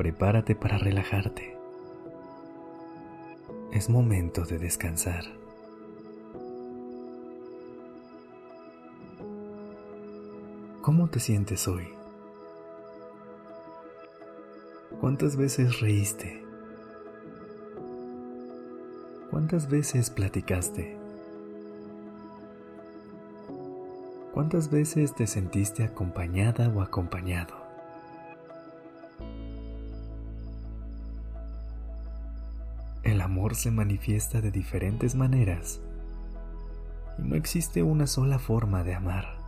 Prepárate para relajarte. Es momento de descansar. ¿Cómo te sientes hoy? ¿Cuántas veces reíste? ¿Cuántas veces platicaste? ¿Cuántas veces te sentiste acompañada o acompañado? El amor se manifiesta de diferentes maneras y no existe una sola forma de amar.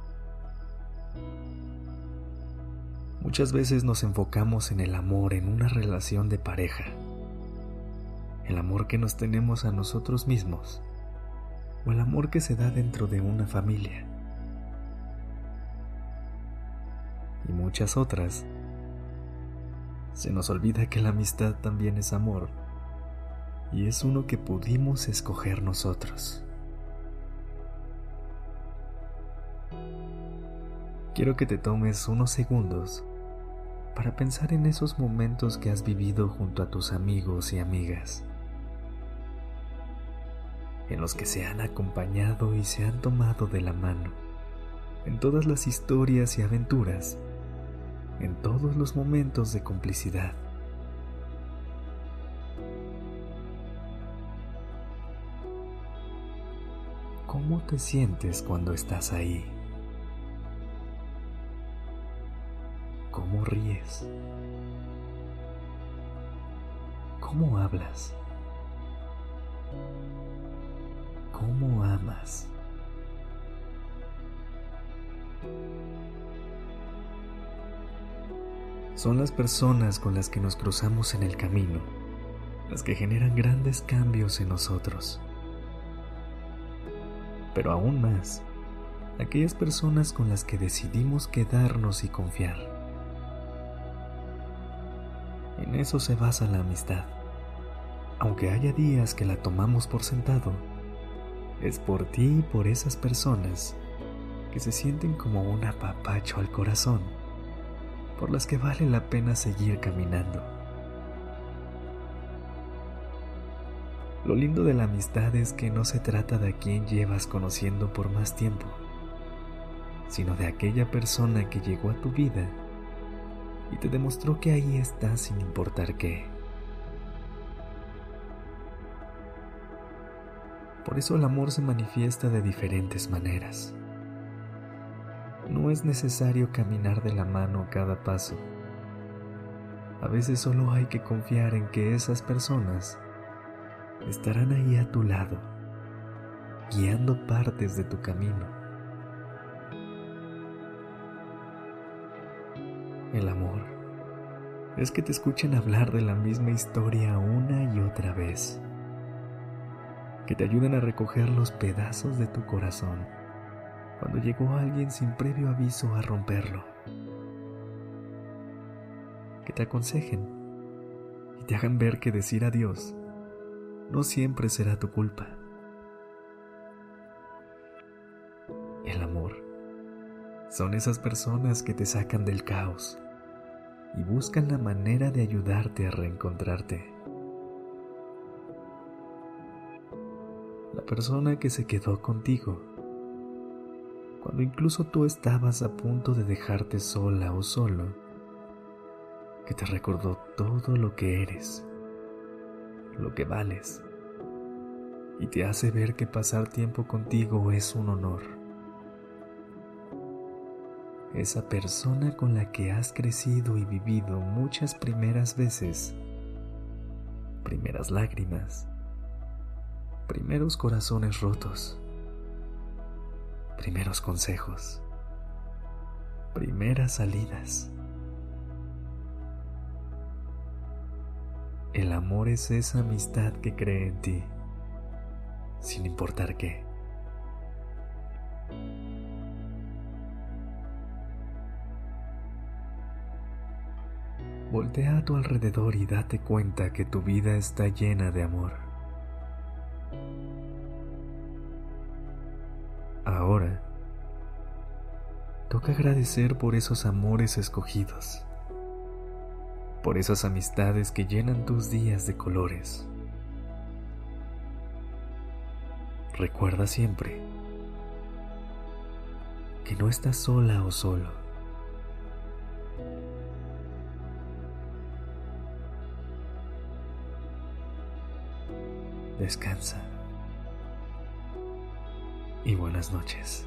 Muchas veces nos enfocamos en el amor en una relación de pareja, el amor que nos tenemos a nosotros mismos o el amor que se da dentro de una familia. Y muchas otras. Se nos olvida que la amistad también es amor y es uno que pudimos escoger nosotros. Quiero que te tomes unos segundos para pensar en esos momentos que has vivido junto a tus amigos y amigas, en los que se han acompañado y se han tomado de la mano, en todas las historias y aventuras, en todos los momentos de complicidad. ¿Cómo te sientes cuando estás ahí? ¿Cómo ríes? ¿Cómo hablas? ¿Cómo amas? Son las personas con las que nos cruzamos en el camino las que generan grandes cambios en nosotros. Pero aún más, aquellas personas con las que decidimos quedarnos y confiar. En eso se basa la amistad. Aunque haya días que la tomamos por sentado, es por ti y por esas personas que se sienten como un apapacho al corazón, por las que vale la pena seguir caminando. Lo lindo de la amistad es que no se trata de a quien llevas conociendo por más tiempo, sino de aquella persona que llegó a tu vida y te demostró que ahí estás sin importar qué. Por eso el amor se manifiesta de diferentes maneras. No es necesario caminar de la mano cada paso. A veces solo hay que confiar en que esas personas estarán ahí a tu lado, guiando partes de tu camino. El amor es que te escuchen hablar de la misma historia una y otra vez. Que te ayuden a recoger los pedazos de tu corazón cuando llegó alguien sin previo aviso a romperlo. Que te aconsejen y te hagan ver que decir adiós no siempre será tu culpa. El amor son esas personas que te sacan del caos y buscan la manera de ayudarte a reencontrarte. La persona que se quedó contigo cuando incluso tú estabas a punto de dejarte sola o solo, que te recordó todo lo que eres, lo que vales, y te hace ver que pasar tiempo contigo es un honor esa persona con la que has crecido y vivido muchas primeras veces, primeras lágrimas, primeros corazones rotos, primeros consejos, primeras salidas. El amor es esa amistad que cree en ti, sin importar qué. Voltea a tu alrededor y date cuenta que tu vida está llena de amor. Ahora, toca agradecer por esos amores escogidos, por esas amistades que llenan tus días de colores. Recuerda siempre que no estás sola o solo. Descansa y buenas noches.